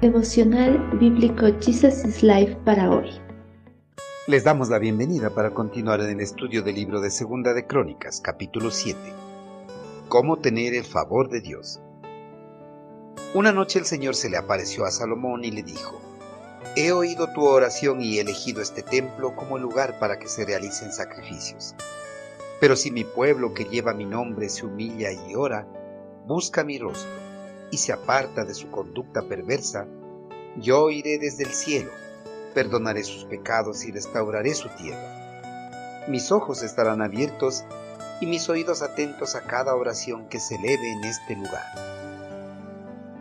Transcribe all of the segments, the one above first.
Devocional Bíblico Jesus is Life para hoy. Les damos la bienvenida para continuar en el estudio del libro de Segunda de Crónicas, capítulo 7. ¿Cómo tener el favor de Dios? Una noche el Señor se le apareció a Salomón y le dijo, He oído tu oración y he elegido este templo como lugar para que se realicen sacrificios. Pero si mi pueblo que lleva mi nombre se humilla y ora, busca mi rostro y se aparta de su conducta perversa, yo iré desde el cielo, perdonaré sus pecados y restauraré su tierra. Mis ojos estarán abiertos y mis oídos atentos a cada oración que se eleve en este lugar.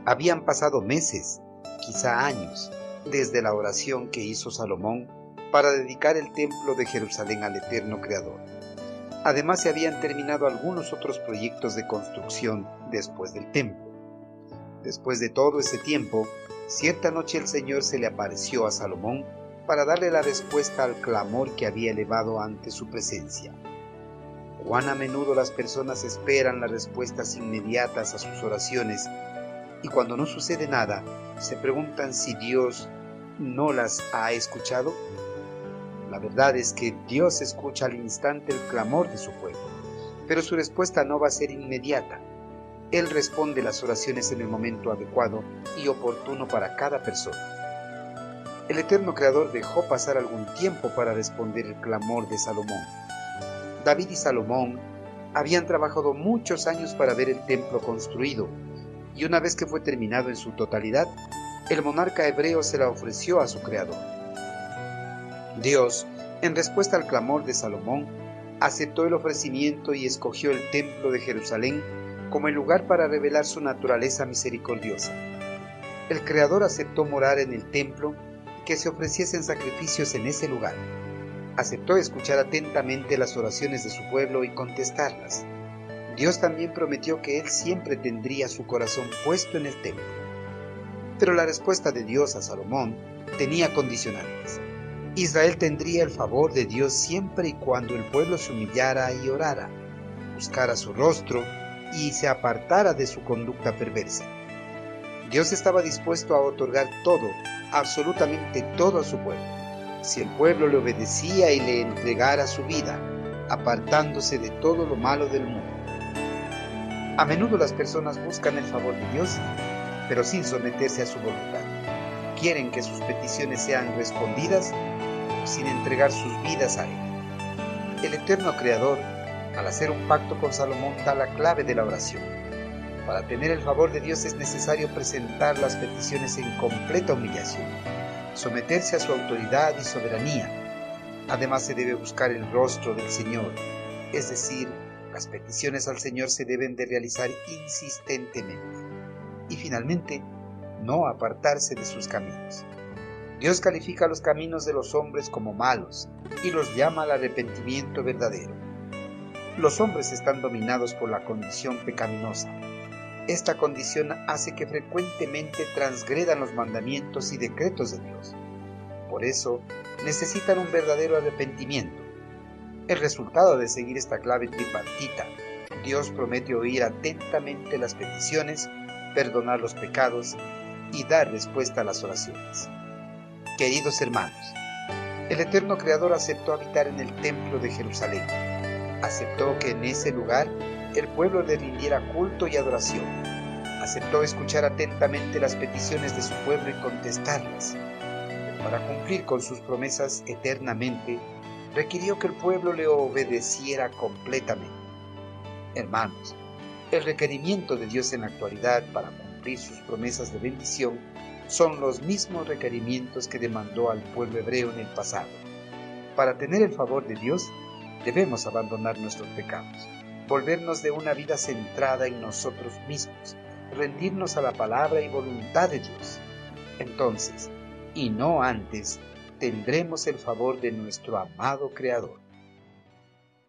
Habían pasado meses, quizá años, desde la oración que hizo Salomón para dedicar el templo de Jerusalén al eterno Creador. Además se habían terminado algunos otros proyectos de construcción después del templo. Después de todo ese tiempo, cierta noche el Señor se le apareció a Salomón para darle la respuesta al clamor que había elevado ante su presencia. Cuán a menudo las personas esperan las respuestas inmediatas a sus oraciones y cuando no sucede nada, se preguntan si Dios no las ha escuchado. La verdad es que Dios escucha al instante el clamor de su pueblo, pero su respuesta no va a ser inmediata. Él responde las oraciones en el momento adecuado y oportuno para cada persona. El eterno Creador dejó pasar algún tiempo para responder el clamor de Salomón. David y Salomón habían trabajado muchos años para ver el templo construido, y una vez que fue terminado en su totalidad, el monarca hebreo se la ofreció a su Creador. Dios, en respuesta al clamor de Salomón, aceptó el ofrecimiento y escogió el templo de Jerusalén como el lugar para revelar su naturaleza misericordiosa. El Creador aceptó morar en el templo y que se ofreciesen sacrificios en ese lugar. Aceptó escuchar atentamente las oraciones de su pueblo y contestarlas. Dios también prometió que Él siempre tendría su corazón puesto en el templo. Pero la respuesta de Dios a Salomón tenía condicionantes. Israel tendría el favor de Dios siempre y cuando el pueblo se humillara y orara, buscara su rostro y se apartara de su conducta perversa. Dios estaba dispuesto a otorgar todo, absolutamente todo a su pueblo, si el pueblo le obedecía y le entregara su vida, apartándose de todo lo malo del mundo. A menudo las personas buscan el favor de Dios, pero sin someterse a su voluntad. Quieren que sus peticiones sean respondidas sin entregar sus vidas a Él. El eterno Creador al hacer un pacto con Salomón da la clave de la oración. Para tener el favor de Dios es necesario presentar las peticiones en completa humillación, someterse a su autoridad y soberanía. Además se debe buscar el rostro del Señor, es decir, las peticiones al Señor se deben de realizar insistentemente. Y finalmente, no apartarse de sus caminos. Dios califica los caminos de los hombres como malos y los llama al arrepentimiento verdadero. Los hombres están dominados por la condición pecaminosa. Esta condición hace que frecuentemente transgredan los mandamientos y decretos de Dios. Por eso, necesitan un verdadero arrepentimiento. El resultado de seguir esta clave tripartita, Dios promete oír atentamente las peticiones, perdonar los pecados y dar respuesta a las oraciones. Queridos hermanos, el eterno Creador aceptó habitar en el templo de Jerusalén aceptó que en ese lugar el pueblo le rindiera culto y adoración. Aceptó escuchar atentamente las peticiones de su pueblo y contestarlas. para cumplir con sus promesas eternamente, requirió que el pueblo le obedeciera completamente. Hermanos, el requerimiento de Dios en la actualidad para cumplir sus promesas de bendición son los mismos requerimientos que demandó al pueblo hebreo en el pasado. Para tener el favor de Dios, Debemos abandonar nuestros pecados, volvernos de una vida centrada en nosotros mismos, rendirnos a la palabra y voluntad de Dios. Entonces, y no antes, tendremos el favor de nuestro amado Creador.